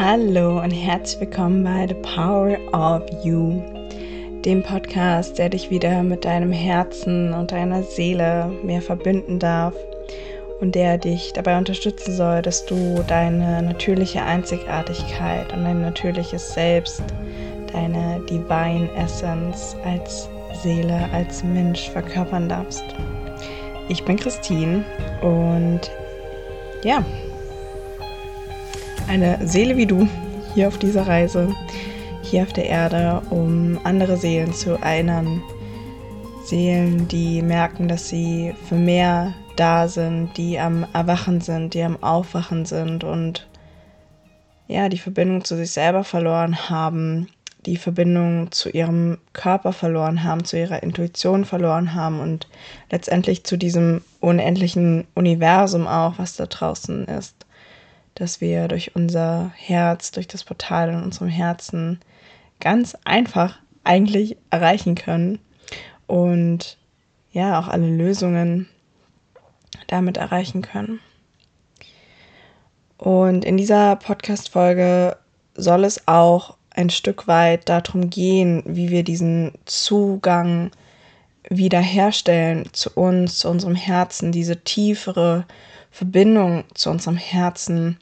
Hallo und herzlich willkommen bei The Power of You, dem Podcast, der dich wieder mit deinem Herzen und deiner Seele mehr verbinden darf und der dich dabei unterstützen soll, dass du deine natürliche Einzigartigkeit und dein natürliches Selbst, deine Divine Essence als Seele, als Mensch verkörpern darfst. Ich bin Christine und ja, eine Seele wie du hier auf dieser Reise, hier auf der Erde, um andere Seelen zu erinnern. Seelen, die merken, dass sie für mehr da sind, die am Erwachen sind, die am Aufwachen sind und ja, die Verbindung zu sich selber verloren haben, die Verbindung zu ihrem Körper verloren haben, zu ihrer Intuition verloren haben und letztendlich zu diesem unendlichen Universum auch, was da draußen ist dass wir durch unser Herz, durch das Portal in unserem Herzen ganz einfach eigentlich erreichen können und ja, auch alle Lösungen damit erreichen können. Und in dieser Podcast-Folge soll es auch ein Stück weit darum gehen, wie wir diesen Zugang wiederherstellen zu uns, zu unserem Herzen, diese tiefere Verbindung zu unserem Herzen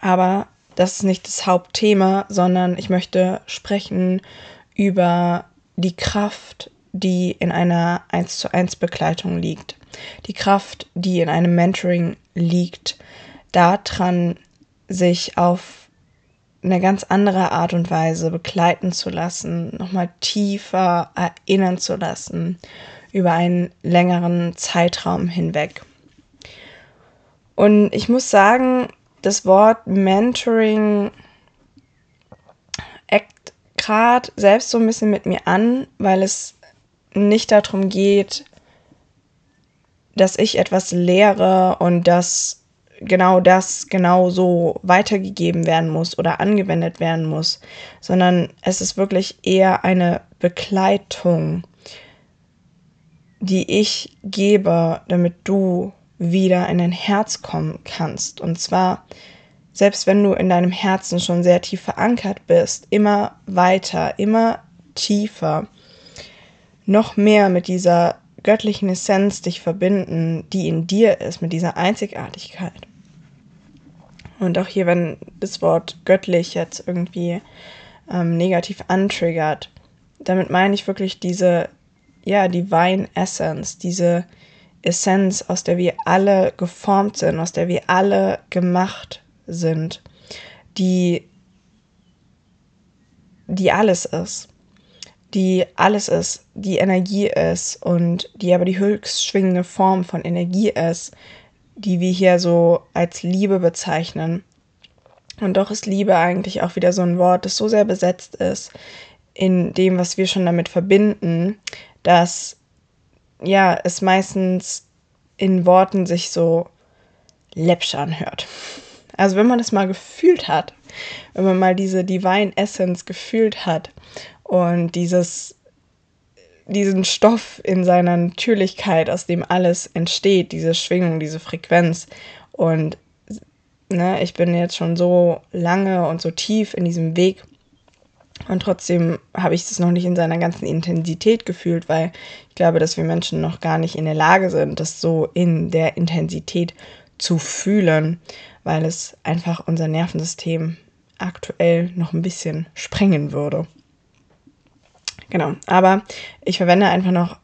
aber das ist nicht das Hauptthema, sondern ich möchte sprechen über die Kraft, die in einer 1 zu 1 Begleitung liegt. Die Kraft, die in einem Mentoring liegt, daran, sich auf eine ganz andere Art und Weise begleiten zu lassen, nochmal tiefer erinnern zu lassen über einen längeren Zeitraum hinweg. Und ich muss sagen, das Wort Mentoring eckt gerade selbst so ein bisschen mit mir an, weil es nicht darum geht, dass ich etwas lehre und dass genau das genau so weitergegeben werden muss oder angewendet werden muss, sondern es ist wirklich eher eine Begleitung, die ich gebe, damit du wieder in dein Herz kommen kannst. Und zwar, selbst wenn du in deinem Herzen schon sehr tief verankert bist, immer weiter, immer tiefer, noch mehr mit dieser göttlichen Essenz dich verbinden, die in dir ist, mit dieser Einzigartigkeit. Und auch hier, wenn das Wort göttlich jetzt irgendwie ähm, negativ antriggert, damit meine ich wirklich diese, ja, Divine Essence, diese Essenz, aus der wir alle geformt sind, aus der wir alle gemacht sind, die, die alles ist, die alles ist, die Energie ist und die aber die höchst schwingende Form von Energie ist, die wir hier so als Liebe bezeichnen. Und doch ist Liebe eigentlich auch wieder so ein Wort, das so sehr besetzt ist in dem, was wir schon damit verbinden, dass ja, es meistens in Worten sich so läppsch anhört. Also wenn man es mal gefühlt hat, wenn man mal diese Divine Essence gefühlt hat und dieses, diesen Stoff in seiner Natürlichkeit, aus dem alles entsteht, diese Schwingung, diese Frequenz und ne, ich bin jetzt schon so lange und so tief in diesem Weg und trotzdem habe ich das noch nicht in seiner ganzen Intensität gefühlt, weil ich glaube, dass wir Menschen noch gar nicht in der Lage sind, das so in der Intensität zu fühlen, weil es einfach unser Nervensystem aktuell noch ein bisschen sprengen würde. Genau, aber ich verwende einfach noch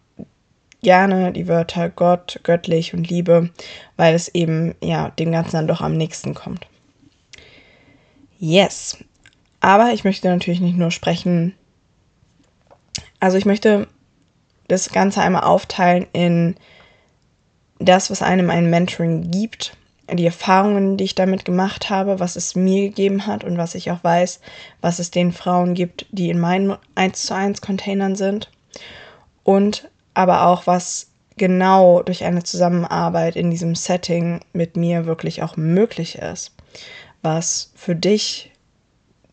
gerne die Wörter Gott, göttlich und Liebe, weil es eben ja dem Ganzen dann doch am nächsten kommt. Yes, aber ich möchte natürlich nicht nur sprechen. Also ich möchte das Ganze einmal aufteilen in das, was einem ein Mentoring gibt, die Erfahrungen, die ich damit gemacht habe, was es mir gegeben hat und was ich auch weiß, was es den Frauen gibt, die in meinen 1 zu 1 Containern sind. Und aber auch, was genau durch eine Zusammenarbeit in diesem Setting mit mir wirklich auch möglich ist. Was für dich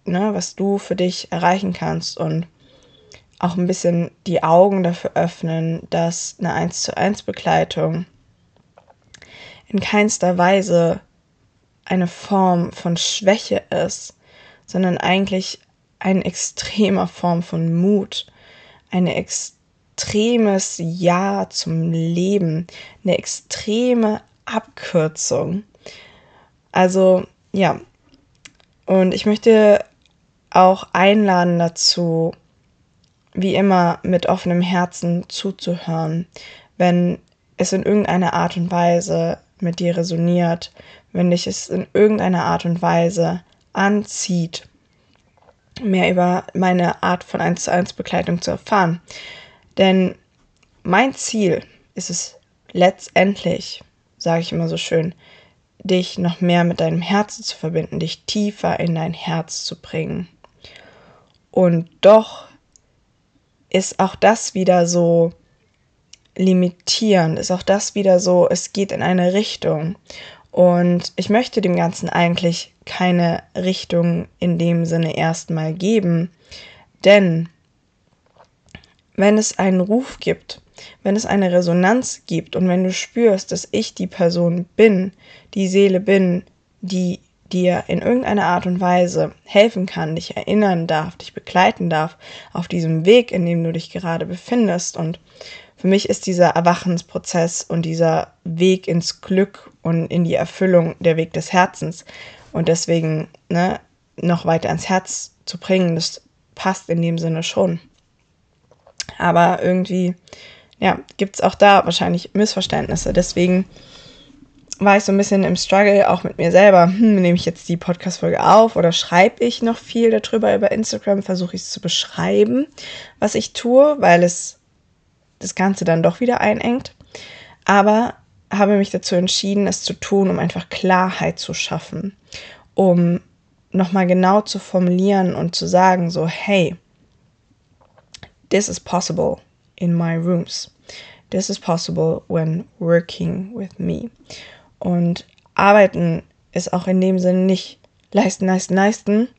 ne, was du für dich erreichen kannst und auch ein bisschen die Augen dafür öffnen, dass eine 1 zu 1 Begleitung in keinster Weise eine Form von Schwäche ist, sondern eigentlich eine extreme Form von Mut, ein extremes Ja zum Leben, eine extreme Abkürzung. Also ja, und ich möchte auch einladen dazu, wie immer mit offenem Herzen zuzuhören, wenn es in irgendeiner Art und Weise mit dir resoniert, wenn dich es in irgendeiner Art und Weise anzieht, mehr über meine Art von 1 zu 1 Begleitung zu erfahren. Denn mein Ziel ist es letztendlich, sage ich immer so schön, dich noch mehr mit deinem Herzen zu verbinden, dich tiefer in dein Herz zu bringen. Und doch ist auch das wieder so limitierend, ist auch das wieder so, es geht in eine Richtung. Und ich möchte dem Ganzen eigentlich keine Richtung in dem Sinne erstmal geben, denn wenn es einen Ruf gibt, wenn es eine Resonanz gibt und wenn du spürst, dass ich die Person bin, die Seele bin, die dir in irgendeiner Art und Weise helfen kann, dich erinnern darf, dich begleiten darf auf diesem Weg, in dem du dich gerade befindest und für mich ist dieser Erwachensprozess und dieser Weg ins Glück und in die Erfüllung der Weg des Herzens. Und deswegen ne, noch weiter ans Herz zu bringen, das passt in dem Sinne schon. Aber irgendwie, ja, gibt es auch da wahrscheinlich Missverständnisse. Deswegen war ich so ein bisschen im Struggle, auch mit mir selber. Hm, nehme ich jetzt die Podcast-Folge auf oder schreibe ich noch viel darüber über Instagram? Versuche ich es zu beschreiben, was ich tue, weil es das Ganze dann doch wieder einengt. Aber habe mich dazu entschieden, es zu tun, um einfach Klarheit zu schaffen, um nochmal genau zu formulieren und zu sagen, so, hey, this is possible in my rooms. This is possible when working with me. Und arbeiten ist auch in dem Sinne nicht leisten, leisten, leisten,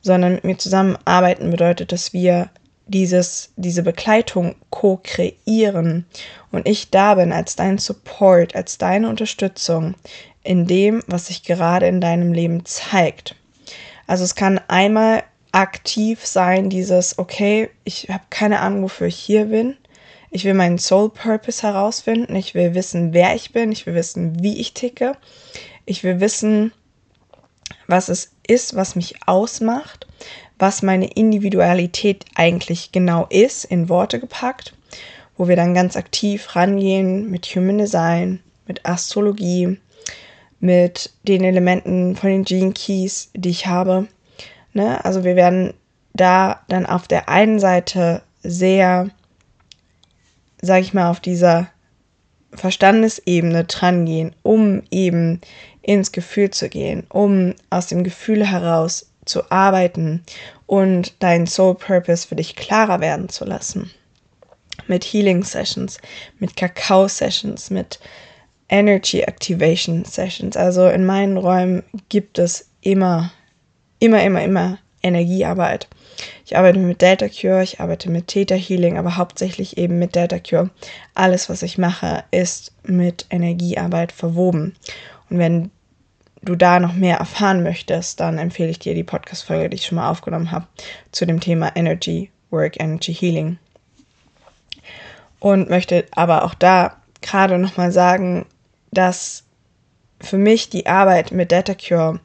sondern mit mir zusammenarbeiten bedeutet, dass wir dieses, diese Begleitung co-kreieren und ich da bin als dein Support, als deine Unterstützung in dem, was sich gerade in deinem Leben zeigt. Also es kann einmal aktiv sein, dieses, okay, ich habe keine Ahnung, wofür ich hier bin. Ich will meinen Soul Purpose herausfinden. Ich will wissen, wer ich bin. Ich will wissen, wie ich ticke. Ich will wissen, was es ist, was mich ausmacht was meine Individualität eigentlich genau ist, in Worte gepackt, wo wir dann ganz aktiv rangehen mit Human Design, mit Astrologie, mit den Elementen von den Gene Keys, die ich habe. Ne? Also wir werden da dann auf der einen Seite sehr, sag ich mal, auf dieser Verstandesebene dran gehen, um eben ins Gefühl zu gehen, um aus dem Gefühl heraus zu arbeiten und deinen Soul Purpose für dich klarer werden zu lassen. Mit Healing Sessions, mit Kakao Sessions, mit Energy Activation Sessions. Also in meinen Räumen gibt es immer, immer, immer, immer Energiearbeit. Ich arbeite mit Delta Cure, ich arbeite mit Theta Healing, aber hauptsächlich eben mit Delta Cure. Alles, was ich mache, ist mit Energiearbeit verwoben. Und wenn du da noch mehr erfahren möchtest, dann empfehle ich dir die Podcast-Folge, die ich schon mal aufgenommen habe, zu dem Thema Energy Work, Energy Healing. Und möchte aber auch da gerade nochmal sagen, dass für mich die Arbeit mit Data Cure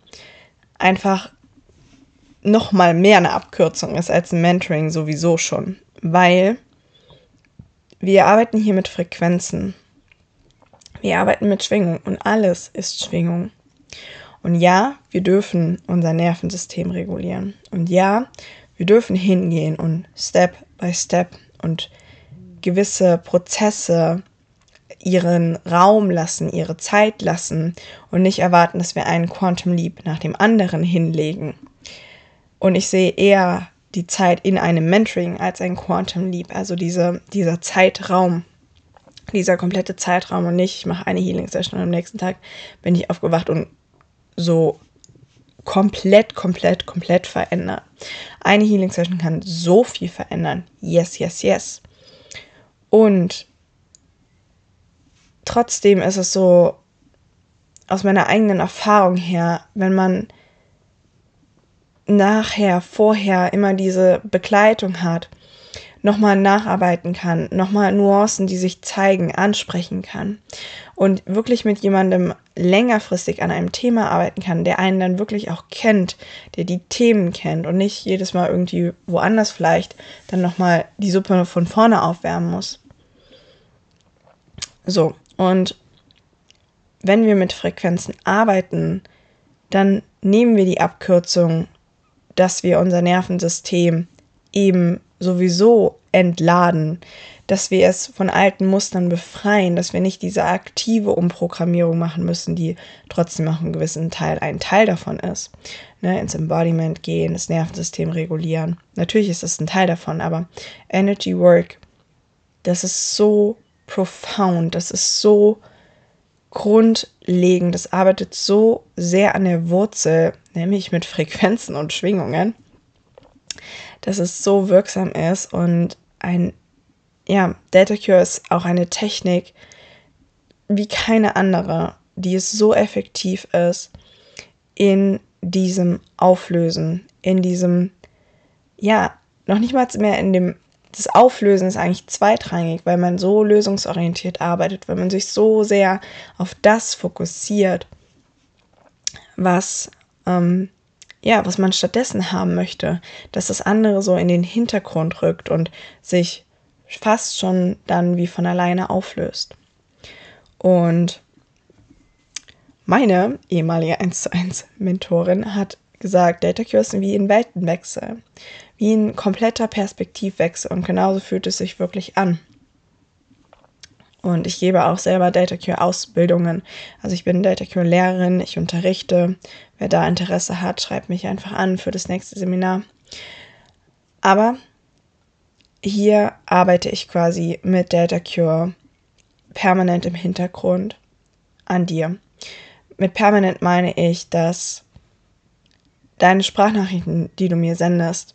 einfach nochmal mehr eine Abkürzung ist als ein Mentoring sowieso schon, weil wir arbeiten hier mit Frequenzen. Wir arbeiten mit Schwingung und alles ist Schwingung. Und ja, wir dürfen unser Nervensystem regulieren. Und ja, wir dürfen hingehen und Step by Step und gewisse Prozesse ihren Raum lassen, ihre Zeit lassen und nicht erwarten, dass wir einen Quantum Leap nach dem anderen hinlegen. Und ich sehe eher die Zeit in einem Mentoring als ein Quantum Leap, also diese, dieser Zeitraum, dieser komplette Zeitraum und nicht, ich mache eine Healing Session und am nächsten Tag bin ich aufgewacht und so komplett, komplett, komplett verändern. Eine Healing Session kann so viel verändern. Yes, yes, yes. Und trotzdem ist es so aus meiner eigenen Erfahrung her, wenn man nachher, vorher immer diese Begleitung hat, nochmal nacharbeiten kann, nochmal Nuancen, die sich zeigen, ansprechen kann und wirklich mit jemandem längerfristig an einem Thema arbeiten kann, der einen dann wirklich auch kennt, der die Themen kennt und nicht jedes Mal irgendwie woanders vielleicht dann nochmal die Suppe von vorne aufwärmen muss. So, und wenn wir mit Frequenzen arbeiten, dann nehmen wir die Abkürzung, dass wir unser Nervensystem eben sowieso entladen, dass wir es von alten Mustern befreien, dass wir nicht diese aktive Umprogrammierung machen müssen, die trotzdem auch einen gewissen Teil ein Teil davon ist. Ne, ins Embodiment gehen, das Nervensystem regulieren. Natürlich ist das ein Teil davon, aber Energy Work, das ist so profound, das ist so grundlegend, das arbeitet so sehr an der Wurzel, nämlich mit Frequenzen und Schwingungen, dass es so wirksam ist und ein, ja, Data Cure ist auch eine Technik wie keine andere, die es so effektiv ist in diesem Auflösen, in diesem, ja, noch nicht mal mehr in dem, das Auflösen ist eigentlich zweitrangig, weil man so lösungsorientiert arbeitet, weil man sich so sehr auf das fokussiert, was ähm, ja, was man stattdessen haben möchte, dass das andere so in den Hintergrund rückt und sich fast schon dann wie von alleine auflöst. Und meine ehemalige 1 zu 1 Mentorin hat gesagt, Data Cure ist wie ein Weltenwechsel, wie ein kompletter Perspektivwechsel und genauso fühlt es sich wirklich an. Und ich gebe auch selber Data Cure Ausbildungen. Also ich bin Data Cure Lehrerin, ich unterrichte. Wer da Interesse hat, schreibt mich einfach an für das nächste Seminar. Aber hier arbeite ich quasi mit Data Cure permanent im Hintergrund an dir. Mit permanent meine ich, dass deine Sprachnachrichten, die du mir sendest,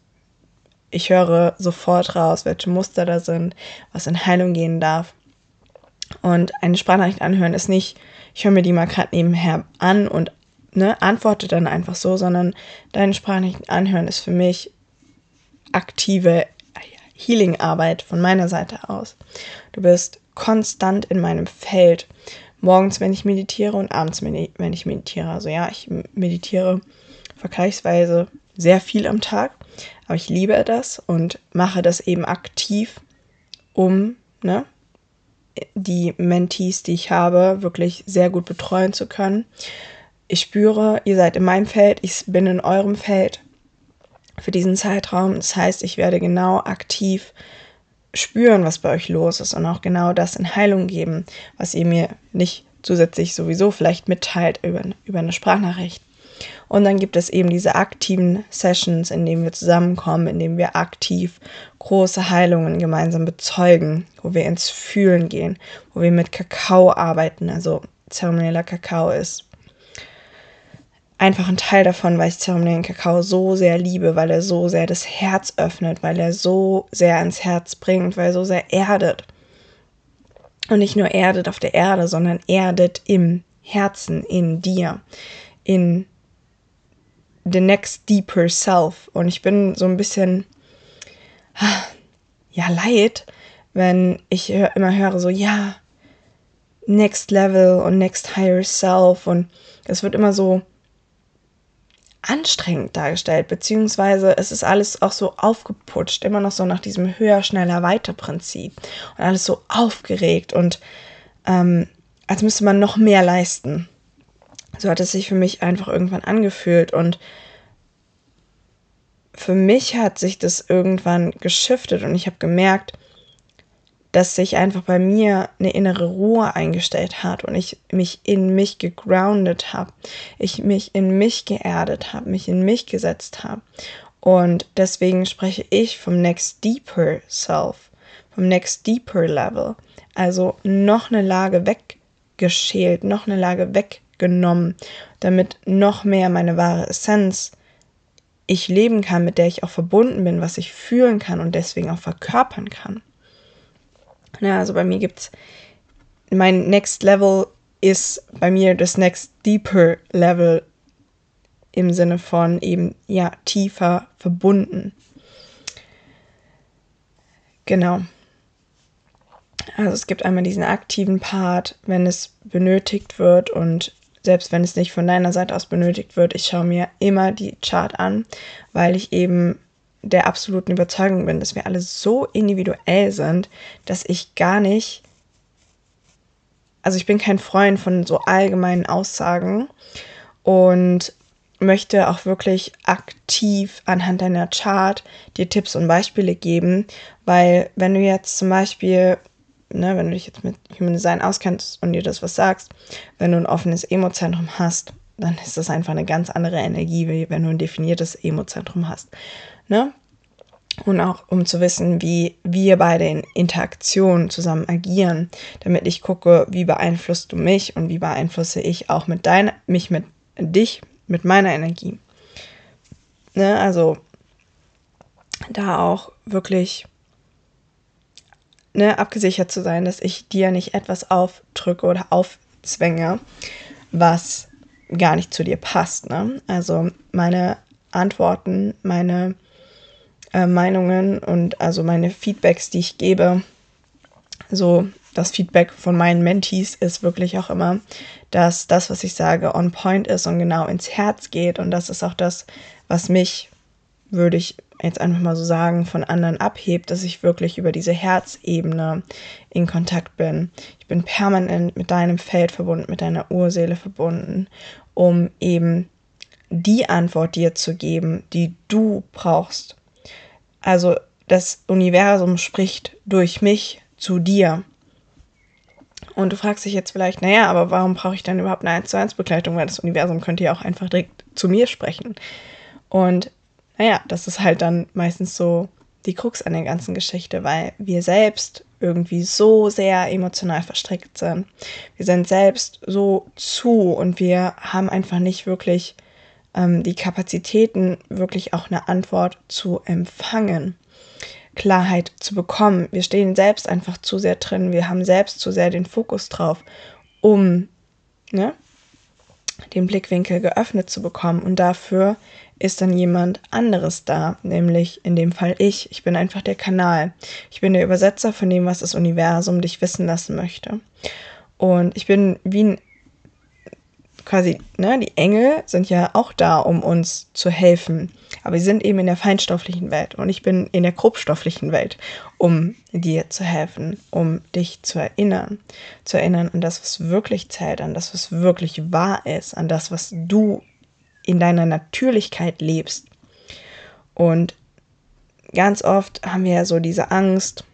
ich höre sofort raus, welche Muster da sind, was in Heilung gehen darf. Und eine Sprachnachricht anhören ist nicht, ich höre mir die mal gerade nebenher an und ne, antworte dann einfach so, sondern deine Sprachnachrichten anhören ist für mich aktive Healing-Arbeit von meiner Seite aus. Du bist konstant in meinem Feld. Morgens, wenn ich meditiere und abends, wenn ich meditiere. Also ja, ich meditiere vergleichsweise sehr viel am Tag, aber ich liebe das und mache das eben aktiv, um ne, die Mentees, die ich habe, wirklich sehr gut betreuen zu können. Ich spüre, ihr seid in meinem Feld, ich bin in eurem Feld für diesen Zeitraum. Das heißt, ich werde genau aktiv spüren, was bei euch los ist und auch genau das in Heilung geben, was ihr mir nicht zusätzlich sowieso vielleicht mitteilt über, über eine Sprachnachricht. Und dann gibt es eben diese aktiven Sessions, in denen wir zusammenkommen, in denen wir aktiv große Heilungen gemeinsam bezeugen, wo wir ins Fühlen gehen, wo wir mit Kakao arbeiten. Also zeremonieller Kakao ist einfach ein Teil davon, weil ich zeremoniellen Kakao so sehr liebe, weil er so sehr das Herz öffnet, weil er so sehr ans Herz bringt, weil er so sehr erdet. Und nicht nur erdet auf der Erde, sondern erdet im Herzen, in dir, in the next deeper self. Und ich bin so ein bisschen, ja, leid, wenn ich immer höre, so, ja, next level und next higher self. Und es wird immer so anstrengend dargestellt, beziehungsweise es ist alles auch so aufgeputscht, immer noch so nach diesem höher, schneller, weiter Prinzip. Und alles so aufgeregt und ähm, als müsste man noch mehr leisten. So hat es sich für mich einfach irgendwann angefühlt und für mich hat sich das irgendwann geschiftet und ich habe gemerkt, dass sich einfach bei mir eine innere Ruhe eingestellt hat und ich mich in mich gegroundet habe, ich mich in mich geerdet habe, mich in mich gesetzt habe. Und deswegen spreche ich vom Next Deeper Self, vom Next Deeper Level. Also noch eine Lage weggeschält, noch eine Lage weg genommen, damit noch mehr meine wahre Essenz ich leben kann, mit der ich auch verbunden bin, was ich fühlen kann und deswegen auch verkörpern kann. Ja, also bei mir gibt es mein Next Level ist bei mir das Next Deeper Level im Sinne von eben, ja, tiefer verbunden. Genau. Also es gibt einmal diesen aktiven Part, wenn es benötigt wird und selbst wenn es nicht von deiner Seite aus benötigt wird, ich schaue mir immer die Chart an, weil ich eben der absoluten Überzeugung bin, dass wir alle so individuell sind, dass ich gar nicht, also ich bin kein Freund von so allgemeinen Aussagen und möchte auch wirklich aktiv anhand deiner Chart dir Tipps und Beispiele geben, weil wenn du jetzt zum Beispiel, ne, wenn du dich jetzt mit Human Design auskennst und dir das was sagst, wenn du ein offenes Emozentrum hast, dann ist das einfach eine ganz andere Energie, wie wenn du ein definiertes Emozentrum hast. Ne? Und auch um zu wissen, wie wir beide in Interaktion zusammen agieren, damit ich gucke, wie beeinflusst du mich und wie beeinflusse ich auch mit deiner, mich mit dich, mit meiner Energie. Ne? Also da auch wirklich ne, abgesichert zu sein, dass ich dir nicht etwas aufdrücke oder aufzwänge, was gar nicht zu dir passt. Ne? Also meine Antworten, meine äh, Meinungen und also meine Feedbacks, die ich gebe, so das Feedback von meinen Mentees ist wirklich auch immer, dass das, was ich sage, on point ist und genau ins Herz geht. Und das ist auch das, was mich, würde ich jetzt einfach mal so sagen, von anderen abhebt, dass ich wirklich über diese Herzebene in Kontakt bin. Ich bin permanent mit deinem Feld verbunden, mit deiner Urseele verbunden, um eben die Antwort dir zu geben, die du brauchst. Also das Universum spricht durch mich zu dir. Und du fragst dich jetzt vielleicht, naja, aber warum brauche ich dann überhaupt eine 1 zu 1 Begleitung? Weil das Universum könnte ja auch einfach direkt zu mir sprechen. Und naja, das ist halt dann meistens so die Krux an der ganzen Geschichte, weil wir selbst irgendwie so sehr emotional verstrickt sind. Wir sind selbst so zu und wir haben einfach nicht wirklich ähm, die Kapazitäten, wirklich auch eine Antwort zu empfangen. Klarheit zu bekommen. Wir stehen selbst einfach zu sehr drin, wir haben selbst zu sehr den Fokus drauf, um ne, den Blickwinkel geöffnet zu bekommen. Und dafür ist dann jemand anderes da, nämlich in dem Fall ich. Ich bin einfach der Kanal. Ich bin der Übersetzer von dem, was das Universum dich wissen lassen möchte. Und ich bin wie ein quasi, ne, die Engel sind ja auch da, um uns zu helfen. Aber sie sind eben in der feinstofflichen Welt und ich bin in der grobstofflichen Welt, um dir zu helfen, um dich zu erinnern. Zu erinnern an das, was wirklich zählt, an das, was wirklich wahr ist, an das, was du in deiner Natürlichkeit lebst. Und ganz oft haben wir ja so diese Angst,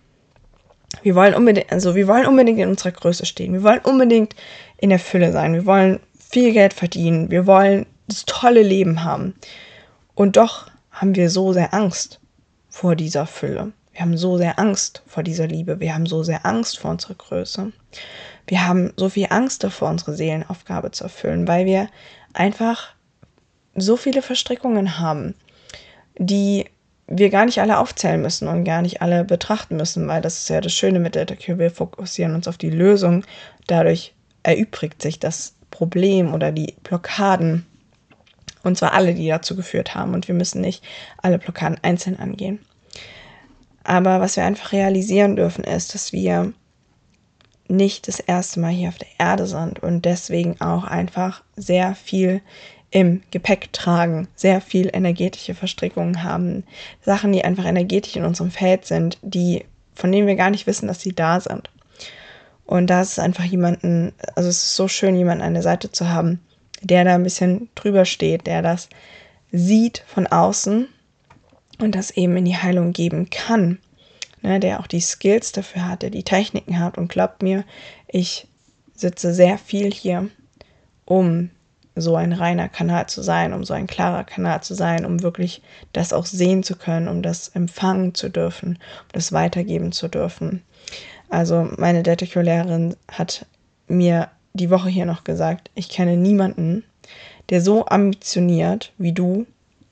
wir wollen unbedingt, also wir wollen unbedingt in unserer Größe stehen. Wir wollen unbedingt in der Fülle sein. Wir wollen viel Geld verdienen, wir wollen das tolle Leben haben. Und doch haben wir so sehr Angst vor dieser Fülle. Wir haben so sehr Angst vor dieser Liebe. Wir haben so sehr Angst vor unserer Größe. Wir haben so viel Angst davor, unsere Seelenaufgabe zu erfüllen, weil wir einfach so viele Verstrickungen haben, die wir gar nicht alle aufzählen müssen und gar nicht alle betrachten müssen, weil das ist ja das Schöne mit der Therapie. Wir fokussieren uns auf die Lösung. Dadurch erübrigt sich das Problem oder die Blockaden. Und zwar alle, die dazu geführt haben. Und wir müssen nicht alle Blockaden einzeln angehen. Aber was wir einfach realisieren dürfen, ist, dass wir nicht das erste Mal hier auf der Erde sind und deswegen auch einfach sehr viel im Gepäck tragen, sehr viel energetische Verstrickungen haben, Sachen, die einfach energetisch in unserem Feld sind, die von denen wir gar nicht wissen, dass sie da sind. Und da ist einfach jemanden, also es ist so schön, jemanden an der Seite zu haben, der da ein bisschen drüber steht, der das sieht von außen und das eben in die Heilung geben kann. Ne, der auch die Skills dafür hat, der die Techniken hat und glaubt mir, ich sitze sehr viel hier, um so ein reiner Kanal zu sein, um so ein klarer Kanal zu sein, um wirklich das auch sehen zu können, um das empfangen zu dürfen, um das weitergeben zu dürfen. Also meine Detektivlehrerin hat mir die Woche hier noch gesagt, ich kenne niemanden, der so ambitioniert wie du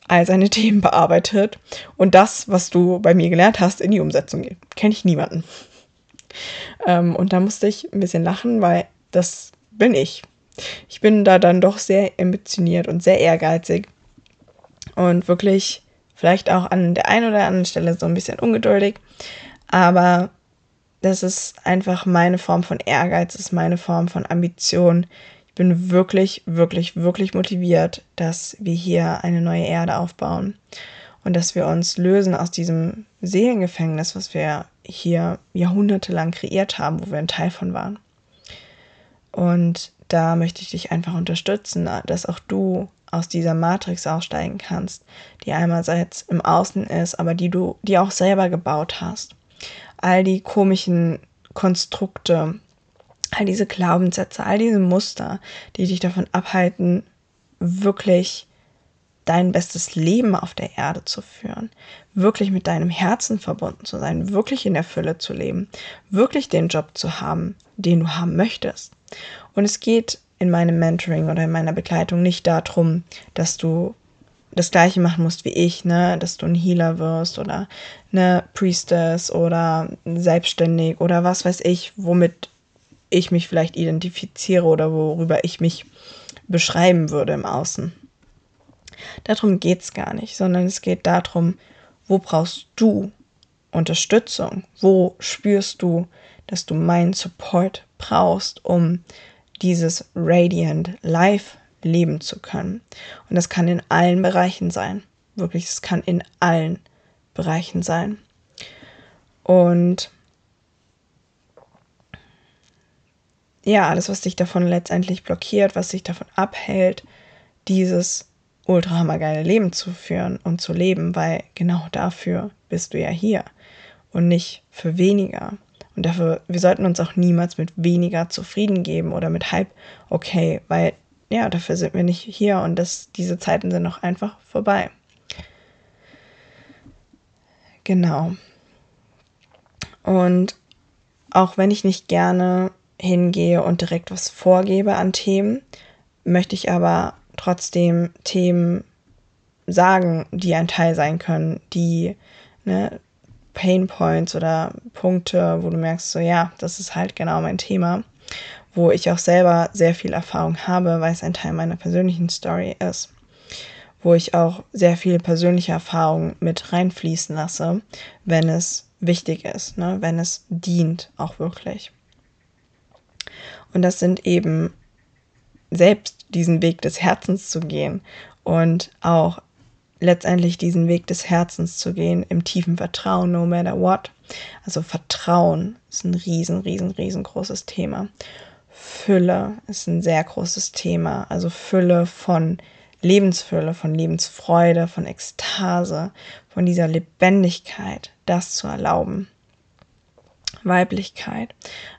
all seine Themen bearbeitet und das, was du bei mir gelernt hast, in die Umsetzung geht. Kenne ich niemanden. Ähm, und da musste ich ein bisschen lachen, weil das bin ich. Ich bin da dann doch sehr ambitioniert und sehr ehrgeizig und wirklich vielleicht auch an der einen oder anderen Stelle so ein bisschen ungeduldig, aber das ist einfach meine Form von Ehrgeiz, ist meine Form von Ambition. Ich bin wirklich, wirklich, wirklich motiviert, dass wir hier eine neue Erde aufbauen und dass wir uns lösen aus diesem Seelengefängnis, was wir hier jahrhundertelang kreiert haben, wo wir ein Teil von waren. Und da möchte ich dich einfach unterstützen, dass auch du aus dieser Matrix aussteigen kannst, die einerseits im Außen ist, aber die du die auch selber gebaut hast. All die komischen Konstrukte, all diese Glaubenssätze, all diese Muster, die dich davon abhalten, wirklich dein bestes Leben auf der Erde zu führen, wirklich mit deinem Herzen verbunden zu sein, wirklich in der Fülle zu leben, wirklich den Job zu haben, den du haben möchtest. Und es geht in meinem Mentoring oder in meiner Begleitung nicht darum, dass du das gleiche machen musst wie ich, ne, dass du ein Healer wirst oder eine Priestess oder selbstständig oder was weiß ich, womit ich mich vielleicht identifiziere oder worüber ich mich beschreiben würde im Außen. Darum geht es gar nicht, sondern es geht darum, wo brauchst du Unterstützung? Wo spürst du, dass du meinen Support brauchst, um dieses Radiant Life leben zu können? Und das kann in allen Bereichen sein. Wirklich, es kann in allen Bereichen sein. Und ja, alles, was dich davon letztendlich blockiert, was dich davon abhält, dieses ultra hammergeile Leben zu führen und zu leben, weil genau dafür bist du ja hier und nicht für weniger. Und dafür, wir sollten uns auch niemals mit weniger zufrieden geben oder mit halb okay, weil ja, dafür sind wir nicht hier und das, diese Zeiten sind noch einfach vorbei. Genau. Und auch wenn ich nicht gerne hingehe und direkt was vorgebe an Themen, möchte ich aber trotzdem Themen sagen, die ein Teil sein können, die ne, Pain Points oder Punkte, wo du merkst, so ja, das ist halt genau mein Thema, wo ich auch selber sehr viel Erfahrung habe, weil es ein Teil meiner persönlichen Story ist, wo ich auch sehr viel persönliche Erfahrung mit reinfließen lasse, wenn es wichtig ist, ne, wenn es dient auch wirklich. Und das sind eben selbst diesen Weg des Herzens zu gehen und auch letztendlich diesen Weg des Herzens zu gehen im tiefen Vertrauen, no matter what. Also Vertrauen ist ein riesen, riesen, riesengroßes Thema. Fülle ist ein sehr großes Thema. Also Fülle von Lebensfülle, von Lebensfreude, von Ekstase, von dieser Lebendigkeit, das zu erlauben. Weiblichkeit.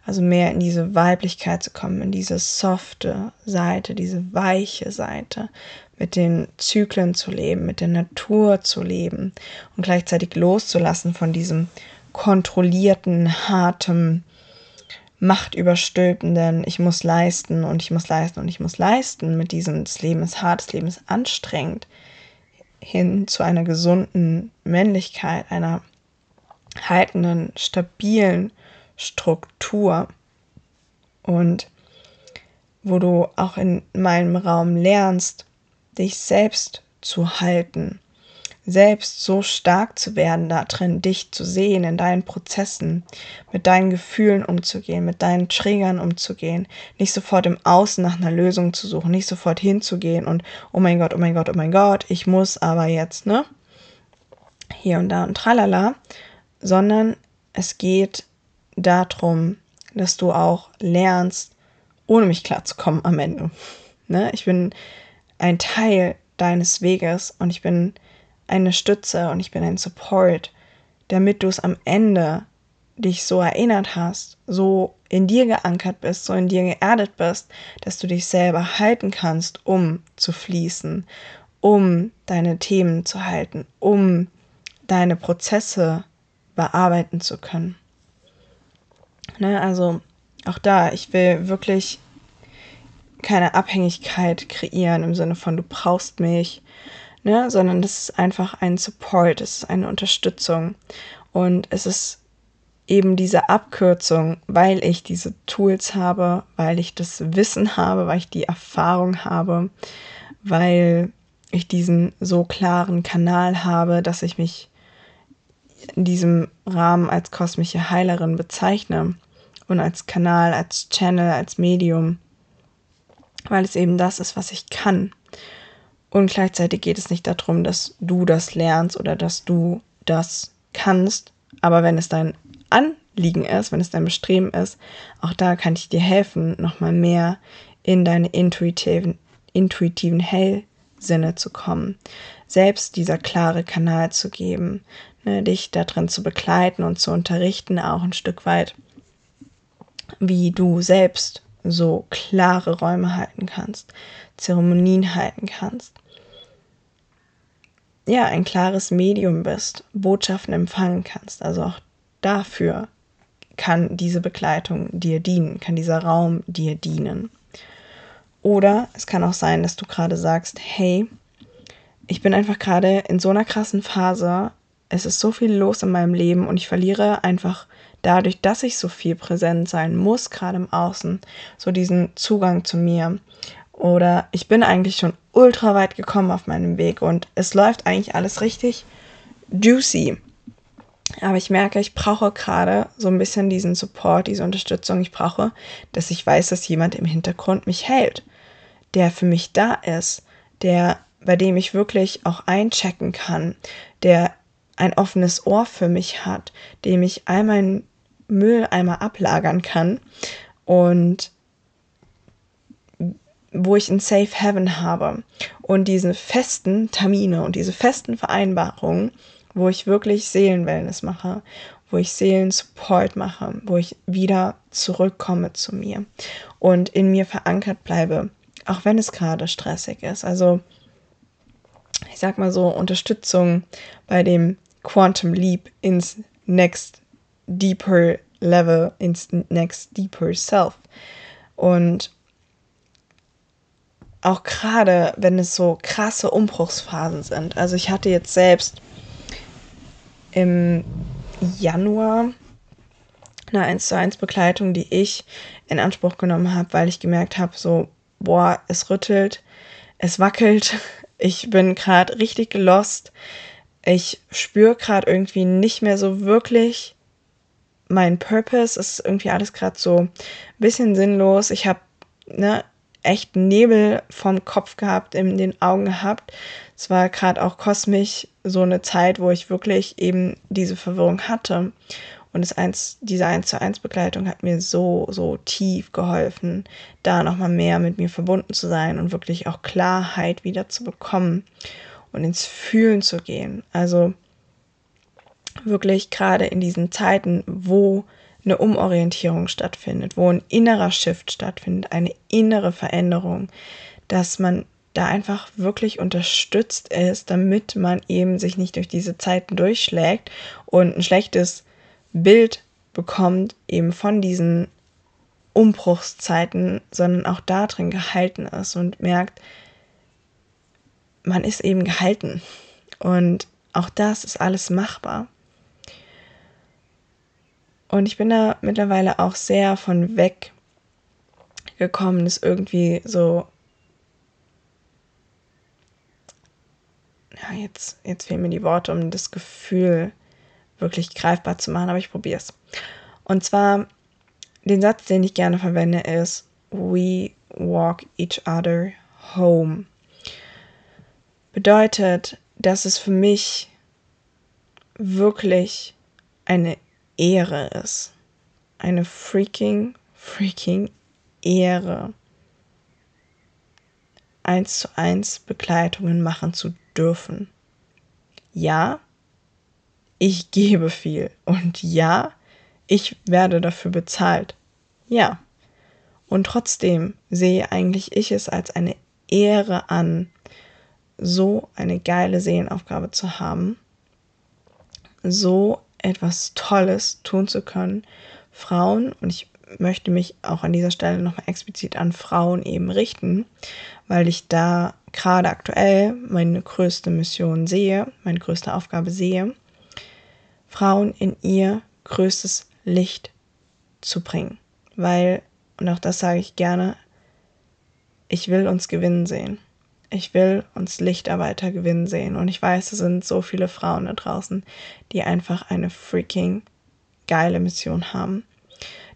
Also mehr in diese Weiblichkeit zu kommen, in diese softe Seite, diese weiche Seite, mit den Zyklen zu leben, mit der Natur zu leben und gleichzeitig loszulassen von diesem kontrollierten, harten, machtüberstülpenden, ich muss leisten und ich muss leisten und ich muss leisten, mit diesem, das Leben ist hart, das Leben ist anstrengend, hin zu einer gesunden Männlichkeit, einer haltenden, stabilen Struktur und wo du auch in meinem Raum lernst, dich selbst zu halten, selbst so stark zu werden da drin, dich zu sehen in deinen Prozessen, mit deinen Gefühlen umzugehen, mit deinen Triggern umzugehen, nicht sofort im Außen nach einer Lösung zu suchen, nicht sofort hinzugehen und oh mein Gott, oh mein Gott, oh mein Gott, ich muss aber jetzt, ne? Hier und da und tralala, sondern es geht darum, dass du auch lernst, ohne mich klarzukommen am Ende. Ne? Ich bin ein Teil deines Weges und ich bin eine Stütze und ich bin ein Support, damit du es am Ende dich so erinnert hast, so in dir geankert bist, so in dir geerdet bist, dass du dich selber halten kannst, um zu fließen, um deine Themen zu halten, um deine Prozesse bearbeiten zu können. Ne, also auch da, ich will wirklich keine Abhängigkeit kreieren im Sinne von du brauchst mich, ne, sondern das ist einfach ein Support, es ist eine Unterstützung und es ist eben diese Abkürzung, weil ich diese Tools habe, weil ich das Wissen habe, weil ich die Erfahrung habe, weil ich diesen so klaren Kanal habe, dass ich mich in diesem Rahmen als kosmische Heilerin bezeichne und als Kanal, als Channel, als Medium, weil es eben das ist, was ich kann. Und gleichzeitig geht es nicht darum, dass du das lernst oder dass du das kannst, aber wenn es dein Anliegen ist, wenn es dein Bestreben ist, auch da kann ich dir helfen, nochmal mehr in deine intuitiven, intuitiven Hellsinne zu kommen, selbst dieser klare Kanal zu geben, ne, dich darin zu begleiten und zu unterrichten, auch ein Stück weit, wie du selbst so klare Räume halten kannst, Zeremonien halten kannst. Ja, ein klares Medium bist, Botschaften empfangen kannst. Also auch dafür kann diese Begleitung dir dienen, kann dieser Raum dir dienen. Oder es kann auch sein, dass du gerade sagst, hey, ich bin einfach gerade in so einer krassen Phase, es ist so viel los in meinem Leben und ich verliere einfach dadurch, dass ich so viel präsent sein muss, gerade im Außen, so diesen Zugang zu mir. Oder ich bin eigentlich schon ultra weit gekommen auf meinem Weg und es läuft eigentlich alles richtig juicy. Aber ich merke, ich brauche gerade so ein bisschen diesen Support, diese Unterstützung. Ich brauche, dass ich weiß, dass jemand im Hintergrund mich hält, der für mich da ist, der, bei dem ich wirklich auch einchecken kann, der ein offenes Ohr für mich hat, dem ich all meinen Müll einmal ablagern kann und wo ich ein Safe Heaven habe und diese festen Termine und diese festen Vereinbarungen, wo ich wirklich Seelenwellness mache, wo ich Seelensupport mache, wo ich wieder zurückkomme zu mir und in mir verankert bleibe, auch wenn es gerade stressig ist. Also ich sag mal so Unterstützung bei dem Quantum Leap ins Next Deeper Level, ins Next Deeper Self. Und auch gerade, wenn es so krasse Umbruchsphasen sind. Also ich hatte jetzt selbst im Januar eine 1 zu 1 Begleitung, die ich in Anspruch genommen habe, weil ich gemerkt habe, so, boah, es rüttelt, es wackelt, ich bin gerade richtig lost, ich spüre gerade irgendwie nicht mehr so wirklich mein Purpose, es ist irgendwie alles gerade so ein bisschen sinnlos, ich habe ne, echt Nebel vom Kopf gehabt, in den Augen gehabt. Es war gerade auch kosmisch so eine Zeit, wo ich wirklich eben diese Verwirrung hatte. Und das eins, diese 1 zu 1 Begleitung hat mir so, so tief geholfen, da nochmal mehr mit mir verbunden zu sein und wirklich auch Klarheit wieder zu bekommen und ins Fühlen zu gehen. Also wirklich gerade in diesen Zeiten, wo eine Umorientierung stattfindet, wo ein innerer Shift stattfindet, eine innere Veränderung, dass man da einfach wirklich unterstützt ist, damit man eben sich nicht durch diese Zeiten durchschlägt und ein schlechtes Bild bekommt eben von diesen Umbruchszeiten, sondern auch da drin gehalten ist und merkt, man ist eben gehalten. Und auch das ist alles machbar. Und ich bin da mittlerweile auch sehr von weg gekommen, das irgendwie so. Ja, jetzt, jetzt fehlen mir die Worte, um das Gefühl wirklich greifbar zu machen, aber ich probiere es. Und zwar, den Satz, den ich gerne verwende, ist: We walk each other home. Bedeutet, dass es für mich wirklich eine Ehre ist. Eine freaking, freaking Ehre. Eins zu eins Begleitungen machen zu dürfen. Ja, ich gebe viel und ja, ich werde dafür bezahlt. Ja. Und trotzdem sehe eigentlich ich es als eine Ehre an, so eine geile Seelenaufgabe zu haben, so etwas Tolles tun zu können. Frauen, und ich möchte mich auch an dieser Stelle nochmal explizit an Frauen eben richten, weil ich da gerade aktuell meine größte Mission sehe, meine größte Aufgabe sehe, Frauen in ihr größtes Licht zu bringen. Weil, und auch das sage ich gerne, ich will uns gewinnen sehen. Ich will uns Lichtarbeiter gewinnen sehen. Und ich weiß, es sind so viele Frauen da draußen, die einfach eine freaking geile Mission haben.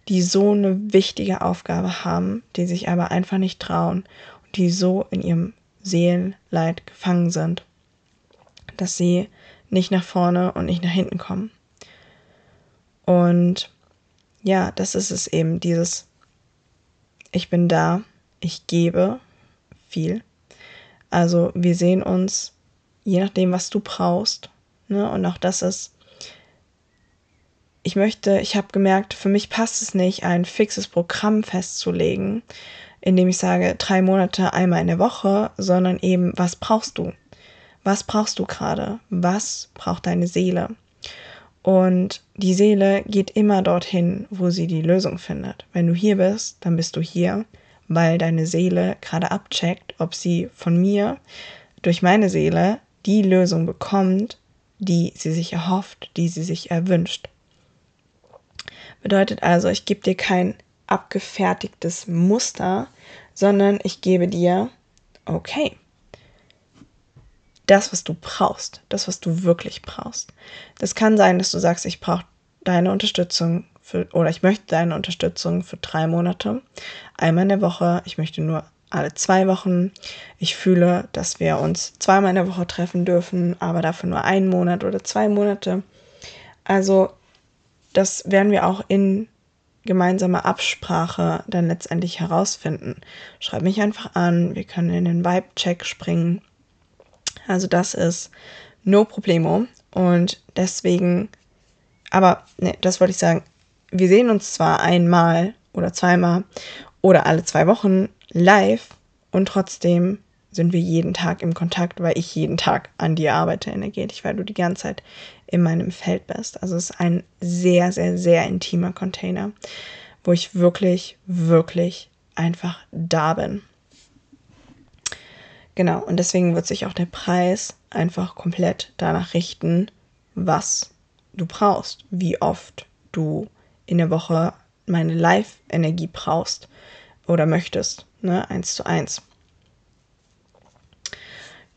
Die so eine wichtige Aufgabe haben, die sich aber einfach nicht trauen und die so in ihrem Seelenleid gefangen sind, dass sie nicht nach vorne und nicht nach hinten kommen. Und ja, das ist es eben, dieses Ich bin da, ich gebe viel. Also wir sehen uns, je nachdem, was du brauchst. Ne? Und auch das ist, ich möchte, ich habe gemerkt, für mich passt es nicht, ein fixes Programm festzulegen, indem ich sage, drei Monate einmal in der Woche, sondern eben, was brauchst du? Was brauchst du gerade? Was braucht deine Seele? Und die Seele geht immer dorthin, wo sie die Lösung findet. Wenn du hier bist, dann bist du hier, weil deine Seele gerade abcheckt, ob sie von mir durch meine Seele die Lösung bekommt, die sie sich erhofft, die sie sich erwünscht. Bedeutet also, ich gebe dir kein abgefertigtes Muster, sondern ich gebe dir, okay, das, was du brauchst, das, was du wirklich brauchst. Das kann sein, dass du sagst, ich brauche deine Unterstützung für, oder ich möchte deine Unterstützung für drei Monate, einmal in der Woche, ich möchte nur alle zwei Wochen. Ich fühle, dass wir uns zweimal in der Woche treffen dürfen, aber dafür nur einen Monat oder zwei Monate. Also das werden wir auch in gemeinsamer Absprache dann letztendlich herausfinden. Schreib mich einfach an, wir können in den Vibe-Check springen also das ist no problemo. Und deswegen, aber ne, das wollte ich sagen, wir sehen uns zwar einmal oder zweimal oder alle zwei Wochen live und trotzdem sind wir jeden Tag im Kontakt, weil ich jeden Tag an dir arbeite energetisch, weil du die ganze Zeit in meinem Feld bist. Also es ist ein sehr, sehr, sehr intimer Container, wo ich wirklich, wirklich einfach da bin. Genau, und deswegen wird sich auch der Preis einfach komplett danach richten, was du brauchst, wie oft du in der Woche meine Live-Energie brauchst oder möchtest, ne, eins zu eins.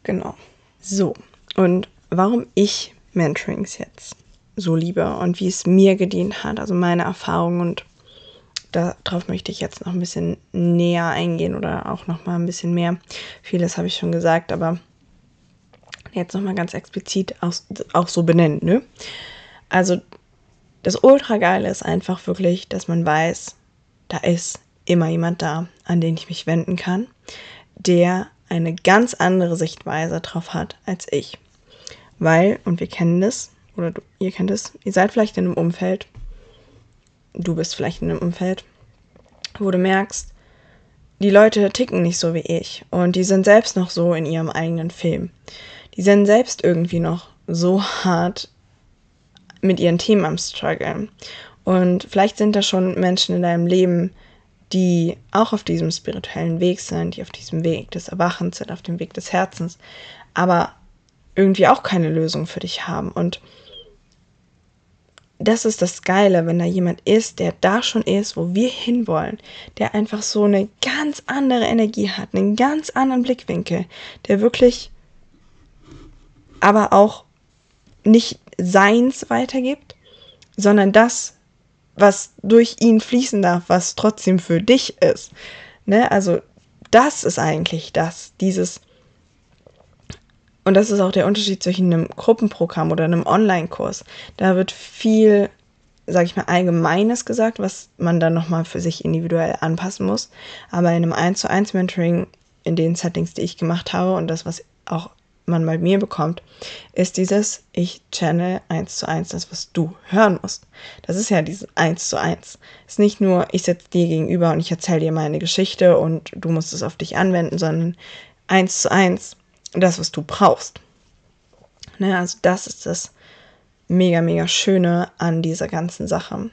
Genau. So, und warum ich Mentorings jetzt so liebe und wie es mir gedient hat, also meine Erfahrung und darauf möchte ich jetzt noch ein bisschen näher eingehen oder auch noch mal ein bisschen mehr. Vieles habe ich schon gesagt, aber jetzt noch mal ganz explizit auch, auch so benennen. Ne? Also das Ultra-Geile ist einfach wirklich, dass man weiß, da ist immer jemand da, an den ich mich wenden kann, der eine ganz andere Sichtweise drauf hat als ich. Weil, und wir kennen das, oder du, ihr kennt es, ihr seid vielleicht in einem Umfeld, du bist vielleicht in einem Umfeld, wo du merkst, die Leute ticken nicht so wie ich und die sind selbst noch so in ihrem eigenen Film. Die sind selbst irgendwie noch so hart mit ihren Themen am struggeln. Und vielleicht sind da schon Menschen in deinem Leben, die auch auf diesem spirituellen Weg sind, die auf diesem Weg des Erwachens sind, auf dem Weg des Herzens, aber irgendwie auch keine Lösung für dich haben. Und das ist das Geile, wenn da jemand ist, der da schon ist, wo wir hinwollen, der einfach so eine ganz andere Energie hat, einen ganz anderen Blickwinkel, der wirklich aber auch nicht seins weitergibt, sondern das, was durch ihn fließen darf, was trotzdem für dich ist. Ne? Also das ist eigentlich das, dieses und das ist auch der Unterschied zwischen einem Gruppenprogramm oder einem Online-Kurs. Da wird viel, sag ich mal, Allgemeines gesagt, was man dann nochmal für sich individuell anpassen muss. Aber in einem 1 zu 1 Mentoring, in den Settings, die ich gemacht habe und das, was auch man bei mir bekommt, ist dieses, ich channel 1 zu 1 das, was du hören musst. Das ist ja dieses 1 zu 1. Es ist nicht nur, ich setze dir gegenüber und ich erzähle dir meine Geschichte und du musst es auf dich anwenden, sondern 1 zu 1 das, was du brauchst. Ne, also das ist das mega, mega Schöne an dieser ganzen Sache.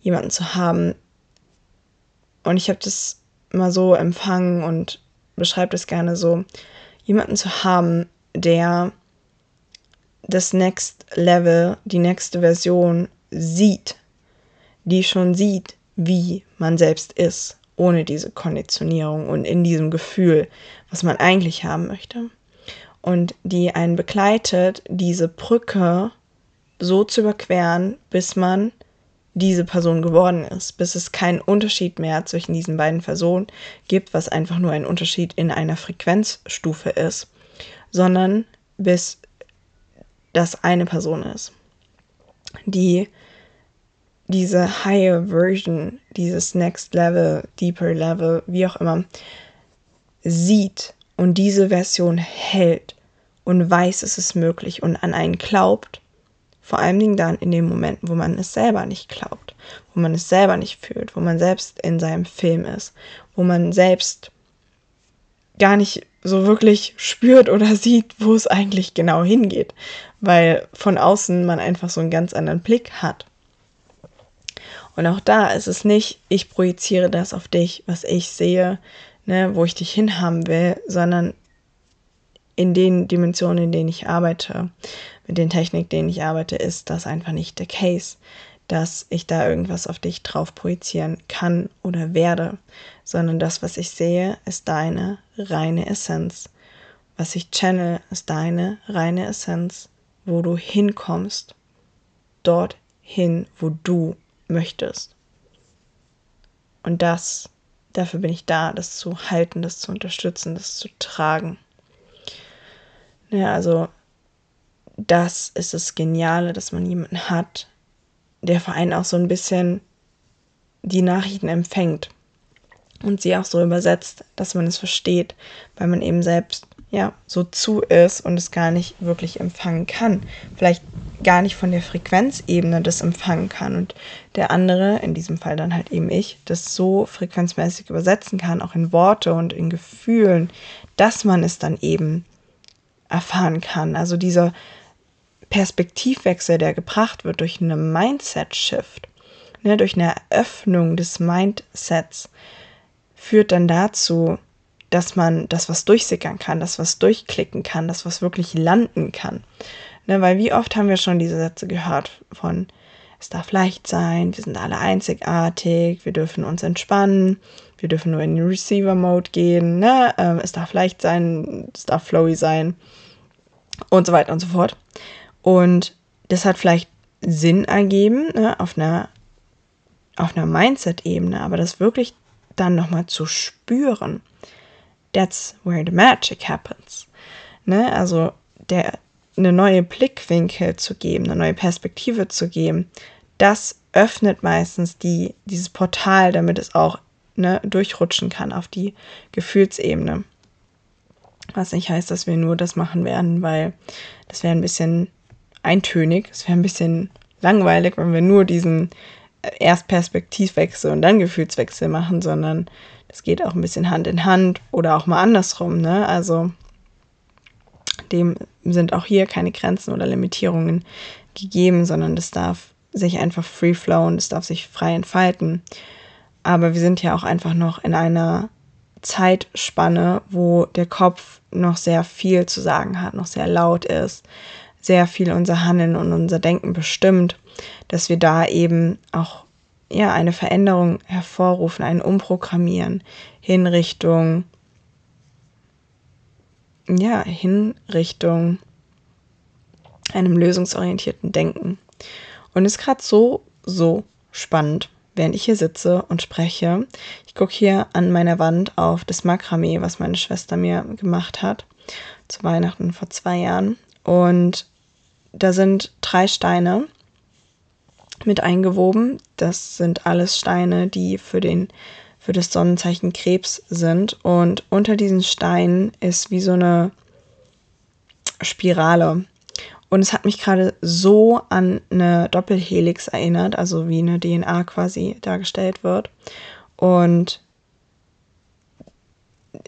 Jemanden zu haben. Und ich habe das mal so empfangen und beschreibe das gerne so. Jemanden zu haben, der das Next Level, die nächste Version sieht, die schon sieht, wie man selbst ist, ohne diese Konditionierung und in diesem Gefühl, was man eigentlich haben möchte. Und die einen begleitet, diese Brücke so zu überqueren, bis man diese Person geworden ist, bis es keinen Unterschied mehr zwischen diesen beiden Personen gibt, was einfach nur ein Unterschied in einer Frequenzstufe ist, sondern bis das eine Person ist, die diese higher Version, dieses Next Level, Deeper Level, wie auch immer, sieht und diese Version hält und weiß, es ist möglich und an einen glaubt vor allen Dingen dann in den Momenten, wo man es selber nicht glaubt, wo man es selber nicht fühlt, wo man selbst in seinem Film ist, wo man selbst gar nicht so wirklich spürt oder sieht, wo es eigentlich genau hingeht, weil von außen man einfach so einen ganz anderen Blick hat. Und auch da ist es nicht, ich projiziere das auf dich, was ich sehe, ne, wo ich dich hinhaben will, sondern in den Dimensionen, in denen ich arbeite, mit den Techniken, denen ich arbeite, ist das einfach nicht der Case, dass ich da irgendwas auf dich drauf projizieren kann oder werde, sondern das, was ich sehe, ist deine reine Essenz. Was ich channel, ist deine reine Essenz, wo du hinkommst, dorthin, wo du möchtest. Und das, dafür bin ich da, das zu halten, das zu unterstützen, das zu tragen. Ja, also das ist das Geniale, dass man jemanden hat, der vor allem auch so ein bisschen die Nachrichten empfängt und sie auch so übersetzt, dass man es versteht, weil man eben selbst ja so zu ist und es gar nicht wirklich empfangen kann. Vielleicht gar nicht von der Frequenzebene das empfangen kann und der andere, in diesem Fall dann halt eben ich, das so frequenzmäßig übersetzen kann, auch in Worte und in Gefühlen, dass man es dann eben erfahren kann. Also dieser Perspektivwechsel, der gebracht wird durch eine Mindset-Shift, ne, durch eine Eröffnung des Mindsets, führt dann dazu, dass man das was durchsickern kann, das was durchklicken kann, das was wirklich landen kann. Ne, weil wie oft haben wir schon diese Sätze gehört von es darf leicht sein, wir sind alle einzigartig, wir dürfen uns entspannen, wir dürfen nur in den Receiver-Mode gehen, ne? Ähm, es darf leicht sein, es darf flowy sein und so weiter und so fort. Und das hat vielleicht Sinn ergeben ne, auf einer, auf einer Mindset-Ebene, aber das wirklich dann nochmal zu spüren, that's where the magic happens. Ne? Also der, eine neue Blickwinkel zu geben, eine neue Perspektive zu geben, das öffnet meistens die, dieses Portal, damit es auch ne, durchrutschen kann auf die Gefühlsebene. Was nicht heißt, dass wir nur das machen werden, weil das wäre ein bisschen eintönig. Es wäre ein bisschen langweilig, wenn wir nur diesen erst Perspektivwechsel und dann Gefühlswechsel machen, sondern das geht auch ein bisschen Hand in Hand oder auch mal andersrum. Ne? Also dem sind auch hier keine Grenzen oder Limitierungen gegeben, sondern das darf sich einfach free flowen, das darf sich frei entfalten. Aber wir sind ja auch einfach noch in einer Zeitspanne, wo der Kopf noch sehr viel zu sagen hat, noch sehr laut ist, sehr viel unser Handeln und unser Denken bestimmt, dass wir da eben auch ja eine Veränderung hervorrufen, ein Umprogrammieren hin Richtung ja, hin einem lösungsorientierten Denken. Und ist gerade so, so spannend, während ich hier sitze und spreche. Ich gucke hier an meiner Wand auf das Makramee, was meine Schwester mir gemacht hat zu Weihnachten vor zwei Jahren. Und da sind drei Steine mit eingewoben. Das sind alles Steine, die für den für das Sonnenzeichen Krebs sind und unter diesen Steinen ist wie so eine Spirale. Und es hat mich gerade so an eine Doppelhelix erinnert, also wie eine DNA quasi dargestellt wird. Und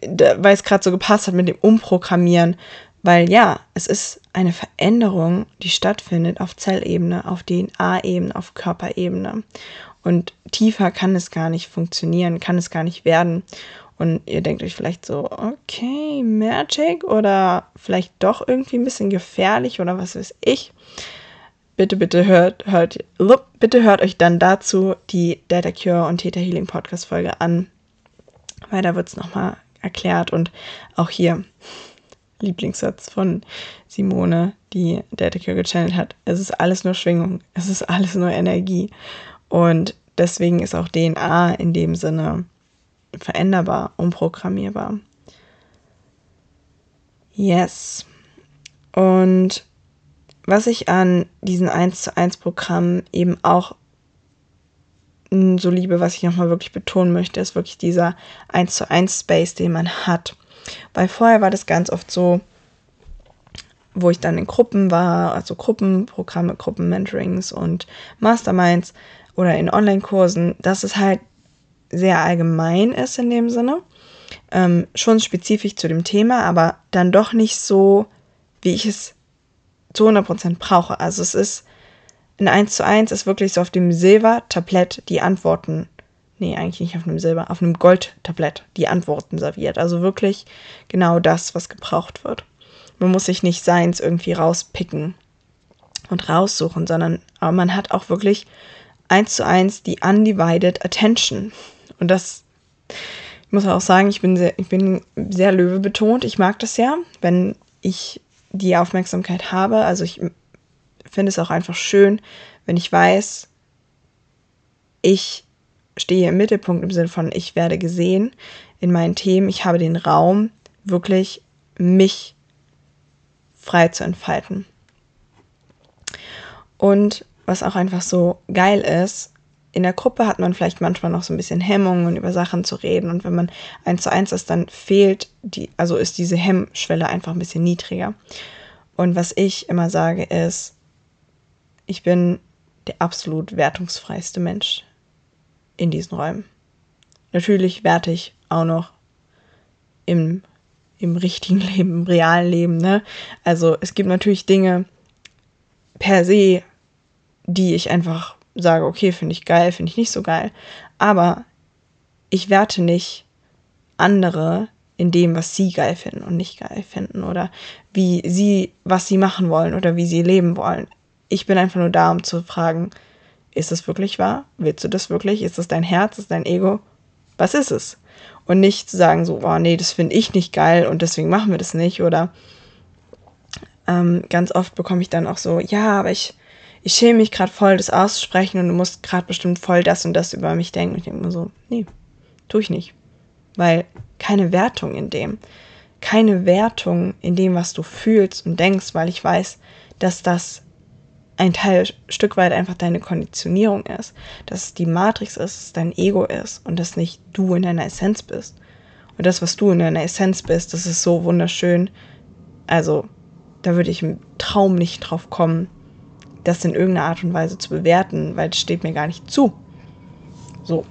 weil es gerade so gepasst hat mit dem Umprogrammieren weil ja, es ist eine Veränderung, die stattfindet auf Zellebene, auf DNA-Ebene, auf Körperebene. Und tiefer kann es gar nicht funktionieren, kann es gar nicht werden. Und ihr denkt euch vielleicht so, okay, Magic oder vielleicht doch irgendwie ein bisschen gefährlich oder was weiß ich. bitte, bitte hört, hört, bitte hört euch dann dazu die Data Cure und Theta Healing Podcast Folge an, weil da wird es nochmal erklärt und auch hier Lieblingssatz von Simone, die Data Cure gechannelt hat. Es ist alles nur Schwingung, es ist alles nur Energie und deswegen ist auch DNA in dem Sinne veränderbar, unprogrammierbar. Yes. Und was ich an diesen 1 zu 1 Programmen eben auch so liebe, was ich nochmal wirklich betonen möchte, ist wirklich dieser 1 zu 1 Space, den man hat. Weil vorher war das ganz oft so, wo ich dann in Gruppen war, also Gruppenprogramme, Gruppenmentorings und Masterminds oder in Online-Kursen, dass es halt sehr allgemein ist in dem Sinne. Ähm, schon spezifisch zu dem Thema, aber dann doch nicht so, wie ich es zu 100% brauche. Also es ist in 1 zu 1 ist wirklich so auf dem Silbertablett die Antworten, nee, eigentlich nicht auf einem Silber, auf einem Goldtablett die Antworten serviert. Also wirklich genau das, was gebraucht wird. Man muss sich nicht seins irgendwie rauspicken und raussuchen, sondern aber man hat auch wirklich 1 zu 1 die undivided attention. Und das, ich muss auch sagen, ich bin sehr, ich bin sehr Löwe betont. Ich mag das ja, wenn ich die Aufmerksamkeit habe. Also ich finde es auch einfach schön, wenn ich weiß, ich stehe im Mittelpunkt im Sinne von, ich werde gesehen in meinen Themen. Ich habe den Raum, wirklich mich frei zu entfalten. Und was auch einfach so geil ist, in der Gruppe hat man vielleicht manchmal noch so ein bisschen Hemmungen, über Sachen zu reden. Und wenn man eins zu eins ist, dann fehlt die, also ist diese Hemmschwelle einfach ein bisschen niedriger. Und was ich immer sage ist, ich bin der absolut wertungsfreiste Mensch in diesen Räumen. Natürlich werte ich auch noch im, im richtigen Leben, im realen Leben. Ne? Also es gibt natürlich Dinge per se, die ich einfach sage, okay, finde ich geil, finde ich nicht so geil. Aber ich werte nicht andere in dem, was sie geil finden und nicht geil finden oder wie sie, was sie machen wollen oder wie sie leben wollen. Ich bin einfach nur da, um zu fragen, ist es wirklich wahr? Willst du das wirklich? Ist es dein Herz? Ist es dein Ego? Was ist es? Und nicht zu sagen so, oh nee, das finde ich nicht geil und deswegen machen wir das nicht. Oder ähm, ganz oft bekomme ich dann auch so, ja, aber ich, ich schäme mich gerade voll, das auszusprechen und du musst gerade bestimmt voll das und das über mich denken. Und ich denke mir so, nee, tue ich nicht. Weil keine Wertung in dem. Keine Wertung in dem, was du fühlst und denkst, weil ich weiß, dass das ein Teil, Stück weit einfach deine Konditionierung ist, dass es die Matrix ist, dass es dein Ego ist und dass nicht du in deiner Essenz bist. Und das, was du in deiner Essenz bist, das ist so wunderschön. Also, da würde ich im Traum nicht drauf kommen, das in irgendeiner Art und Weise zu bewerten, weil es steht mir gar nicht zu. So.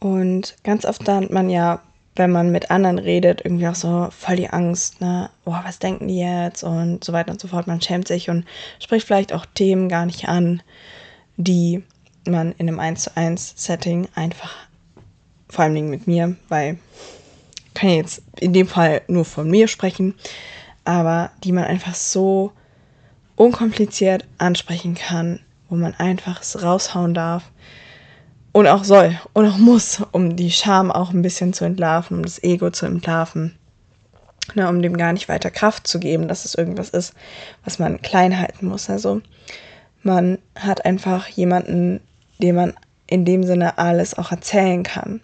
Und ganz oft lernt man ja, wenn man mit anderen redet, irgendwie auch so voll die Angst, ne? Oh, was denken die jetzt? Und so weiter und so fort. Man schämt sich und spricht vielleicht auch Themen gar nicht an, die man in einem 1 zu 1 Setting einfach, vor allem mit mir, weil ich kann jetzt in dem Fall nur von mir sprechen, aber die man einfach so unkompliziert ansprechen kann, wo man einfach es raushauen darf und auch soll und auch muss, um die Scham auch ein bisschen zu entlarven, um das Ego zu entlarven. Ne, um dem gar nicht weiter Kraft zu geben, dass es irgendwas ist, was man klein halten muss. Also man hat einfach jemanden, dem man in dem Sinne alles auch erzählen kann,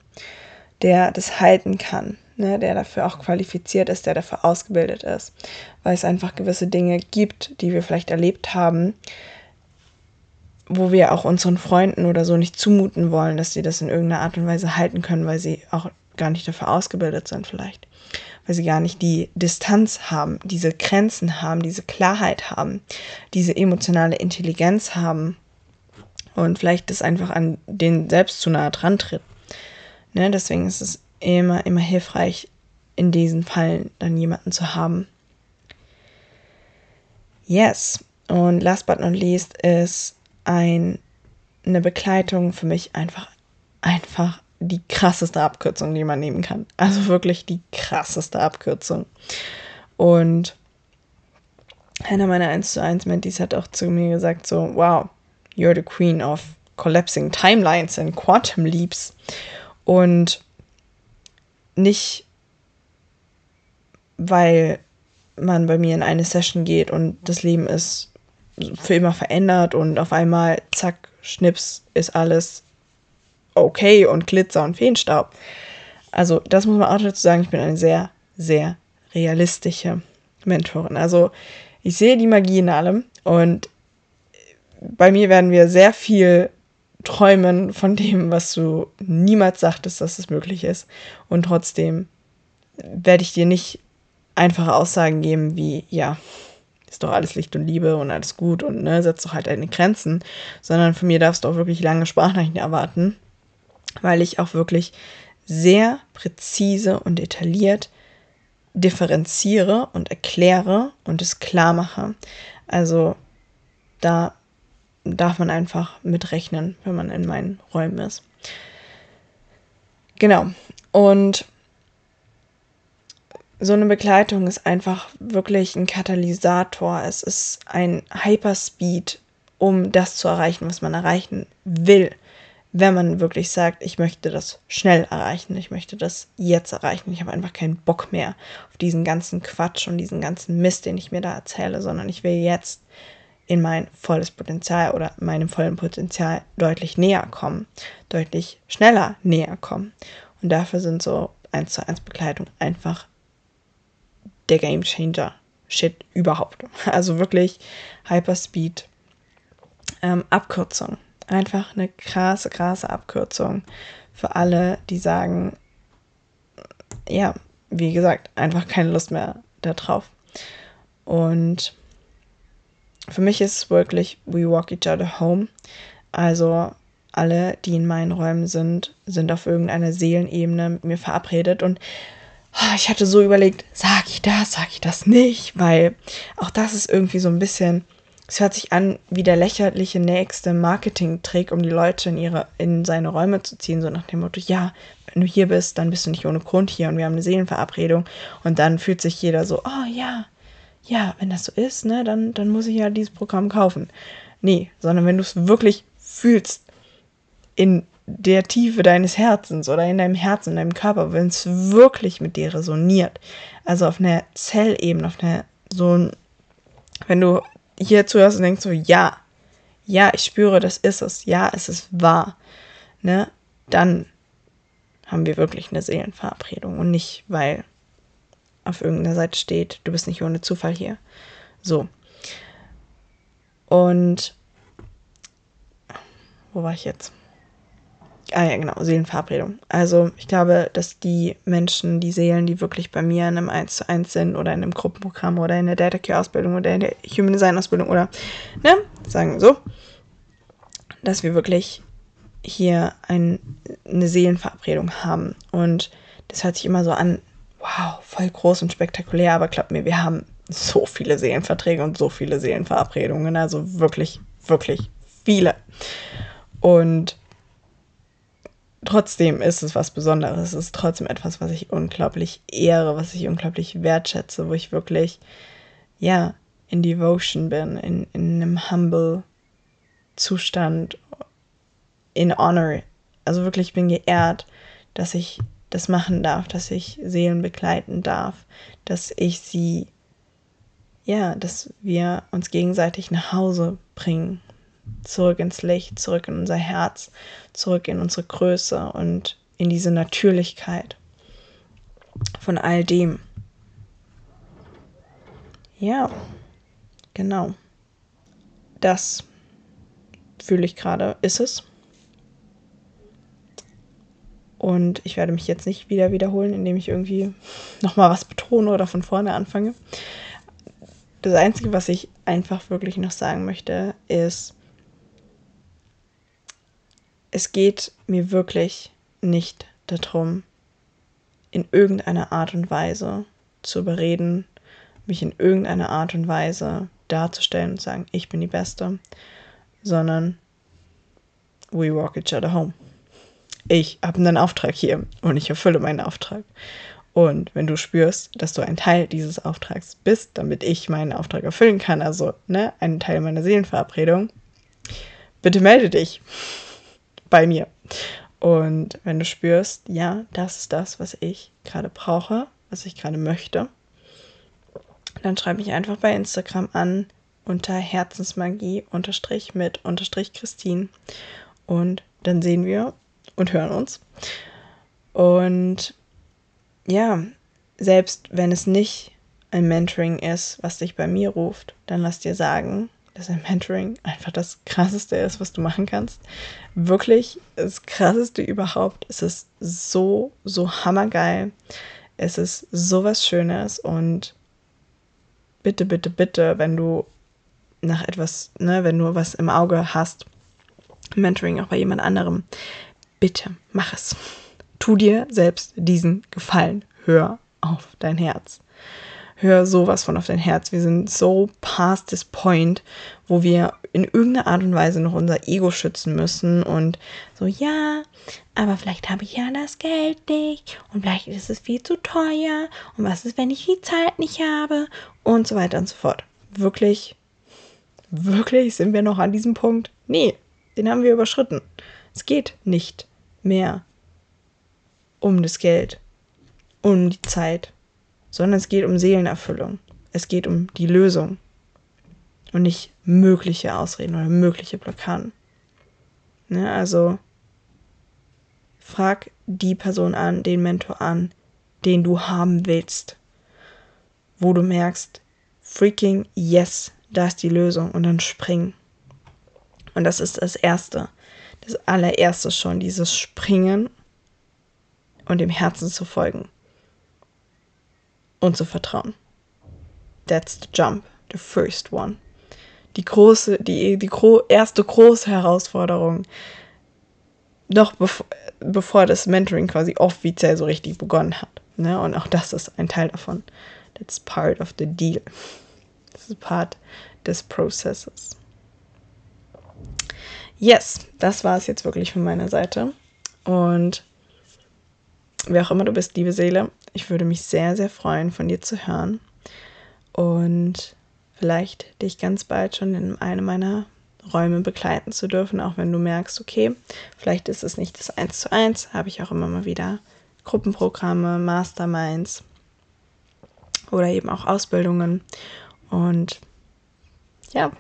der das halten kann, ne, der dafür auch qualifiziert ist, der dafür ausgebildet ist, weil es einfach gewisse Dinge gibt, die wir vielleicht erlebt haben, wo wir auch unseren Freunden oder so nicht zumuten wollen, dass sie das in irgendeiner Art und Weise halten können, weil sie auch gar nicht dafür ausgebildet sind vielleicht, weil sie gar nicht die Distanz haben, diese Grenzen haben, diese Klarheit haben, diese emotionale Intelligenz haben und vielleicht das einfach an den selbst zu nahe dran tritt. Ne, deswegen ist es immer, immer hilfreich, in diesen Fallen dann jemanden zu haben. Yes. Und last but not least ist ein, eine Begleitung für mich einfach, einfach die krasseste Abkürzung, die man nehmen kann. Also wirklich die krasseste Abkürzung. Und einer meiner 1 zu 1 Mentis hat auch zu mir gesagt, so, wow, you're the queen of collapsing timelines and quantum leaps. Und nicht, weil man bei mir in eine Session geht und das Leben ist für immer verändert und auf einmal, zack, schnips, ist alles okay und Glitzer und Feenstaub. Also, das muss man auch dazu sagen, ich bin eine sehr, sehr realistische Mentorin. Also, ich sehe die Magie in allem und bei mir werden wir sehr viel träumen von dem, was du niemals sagtest, dass es möglich ist. Und trotzdem werde ich dir nicht einfache Aussagen geben wie, ja, ist doch alles Licht und Liebe und alles gut und ne, setz doch halt deine Grenzen, sondern von mir darfst du auch wirklich lange Sprachnachrichten erwarten, weil ich auch wirklich sehr präzise und detailliert differenziere und erkläre und es klar mache. Also da darf man einfach mitrechnen, wenn man in meinen Räumen ist. Genau. Und so eine Begleitung ist einfach wirklich ein Katalysator. Es ist ein Hyperspeed, um das zu erreichen, was man erreichen will. Wenn man wirklich sagt, ich möchte das schnell erreichen, ich möchte das jetzt erreichen, ich habe einfach keinen Bock mehr auf diesen ganzen Quatsch und diesen ganzen Mist, den ich mir da erzähle, sondern ich will jetzt in mein volles Potenzial oder meinem vollen Potenzial deutlich näher kommen, deutlich schneller näher kommen. Und dafür sind so 1 zu 1 Begleitung einfach der Game Changer Shit überhaupt. Also wirklich Hyperspeed. Ähm, Abkürzung. Einfach eine krasse, krasse Abkürzung für alle, die sagen, ja, wie gesagt, einfach keine Lust mehr darauf. Und für mich ist wirklich We Walk Each Other Home. Also alle, die in meinen Räumen sind, sind auf irgendeiner Seelenebene mit mir verabredet. Und ich hatte so überlegt, sag ich das, sag ich das nicht, weil auch das ist irgendwie so ein bisschen, es hört sich an wie der lächerliche nächste Marketing-Trick, um die Leute in ihre, in seine Räume zu ziehen, so nach dem Motto, ja, wenn du hier bist, dann bist du nicht ohne Grund hier und wir haben eine Seelenverabredung und dann fühlt sich jeder so, oh ja, ja, wenn das so ist, ne, dann, dann muss ich ja dieses Programm kaufen. Nee, sondern wenn du es wirklich fühlst in der Tiefe deines Herzens oder in deinem Herzen, in deinem Körper, wenn es wirklich mit dir resoniert, also auf einer Zellebene, auf einer so, wenn du hier zuhörst und denkst so, ja, ja, ich spüre, das ist es, ja, es ist wahr, ne, dann haben wir wirklich eine Seelenverabredung und nicht, weil auf irgendeiner Seite steht, du bist nicht ohne Zufall hier. So. Und wo war ich jetzt? Ah ja, genau, Seelenverabredung. Also ich glaube, dass die Menschen, die Seelen, die wirklich bei mir in einem 1 zu 1 sind oder in einem Gruppenprogramm oder in der Data Care Ausbildung oder in der Human Design Ausbildung oder, ne, sagen so, dass wir wirklich hier ein, eine Seelenverabredung haben. Und das hört sich immer so an, wow, voll groß und spektakulär, aber glaubt mir, wir haben so viele Seelenverträge und so viele Seelenverabredungen, also wirklich, wirklich viele. Und trotzdem ist es was Besonderes. Es ist trotzdem etwas, was ich unglaublich ehre, was ich unglaublich wertschätze, wo ich wirklich, ja, in Devotion bin, in, in einem humble Zustand, in Honor. Also wirklich bin geehrt, dass ich das machen darf, dass ich Seelen begleiten darf, dass ich sie, ja, dass wir uns gegenseitig nach Hause bringen, zurück ins Licht, zurück in unser Herz, zurück in unsere Größe und in diese Natürlichkeit von all dem. Ja, genau. Das fühle ich gerade, ist es. Und ich werde mich jetzt nicht wieder wiederholen, indem ich irgendwie nochmal was betone oder von vorne anfange. Das Einzige, was ich einfach wirklich noch sagen möchte, ist, es geht mir wirklich nicht darum, in irgendeiner Art und Weise zu überreden, mich in irgendeiner Art und Weise darzustellen und sagen, ich bin die Beste, sondern we walk each other home ich habe einen Auftrag hier und ich erfülle meinen Auftrag. Und wenn du spürst, dass du ein Teil dieses Auftrags bist, damit ich meinen Auftrag erfüllen kann, also ne, ein Teil meiner Seelenverabredung, bitte melde dich bei mir. Und wenn du spürst, ja, das ist das, was ich gerade brauche, was ich gerade möchte, dann schreib mich einfach bei Instagram an unter Herzensmagie unterstrich mit unterstrich Christine und dann sehen wir und hören uns. Und ja, selbst wenn es nicht ein Mentoring ist, was dich bei mir ruft, dann lass dir sagen, dass ein Mentoring einfach das krasseste ist, was du machen kannst. Wirklich das krasseste überhaupt. Es ist so, so hammergeil. Es ist so was Schönes und bitte, bitte, bitte, wenn du nach etwas, ne, wenn du was im Auge hast, Mentoring auch bei jemand anderem, bitte mach es. Tu dir selbst diesen Gefallen. Hör auf dein Herz. Hör sowas von auf dein Herz. Wir sind so past this point, wo wir in irgendeiner Art und Weise noch unser Ego schützen müssen und so, ja, aber vielleicht habe ich ja das Geld nicht und vielleicht ist es viel zu teuer und was ist, wenn ich die Zeit nicht habe und so weiter und so fort. Wirklich, wirklich sind wir noch an diesem Punkt? Nee, den haben wir überschritten. Es geht nicht mehr um das Geld, um die Zeit, sondern es geht um Seelenerfüllung. Es geht um die Lösung und nicht mögliche Ausreden oder mögliche Blockaden. Ne, also frag die Person an, den Mentor an, den du haben willst, wo du merkst, freaking yes, da ist die Lösung und dann spring. Und das ist das Erste, das allererste schon, dieses Springen und dem Herzen zu folgen und zu vertrauen. That's the jump, the first one. Die große, die, die gro erste große Herausforderung, noch bevor, bevor das Mentoring quasi offiziell so richtig begonnen hat. Ne? Und auch das ist ein Teil davon. That's part of the deal. Das ist part des Prozesses. Yes, das war es jetzt wirklich von meiner Seite. Und wer auch immer du bist, liebe Seele, ich würde mich sehr, sehr freuen, von dir zu hören. Und vielleicht dich ganz bald schon in einem meiner Räume begleiten zu dürfen, auch wenn du merkst, okay, vielleicht ist es nicht das Eins zu eins, habe ich auch immer mal wieder Gruppenprogramme, Masterminds oder eben auch Ausbildungen. Und ja,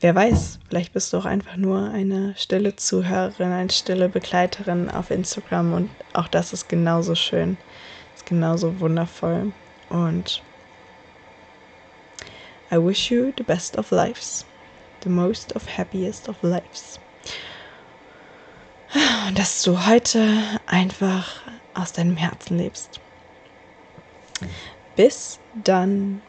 wer weiß, vielleicht bist du auch einfach nur eine stille Zuhörerin, eine stille Begleiterin auf Instagram und auch das ist genauso schön, ist genauso wundervoll und I wish you the best of lives, the most of happiest of lives. Und dass du heute einfach aus deinem Herzen lebst. Bis dann.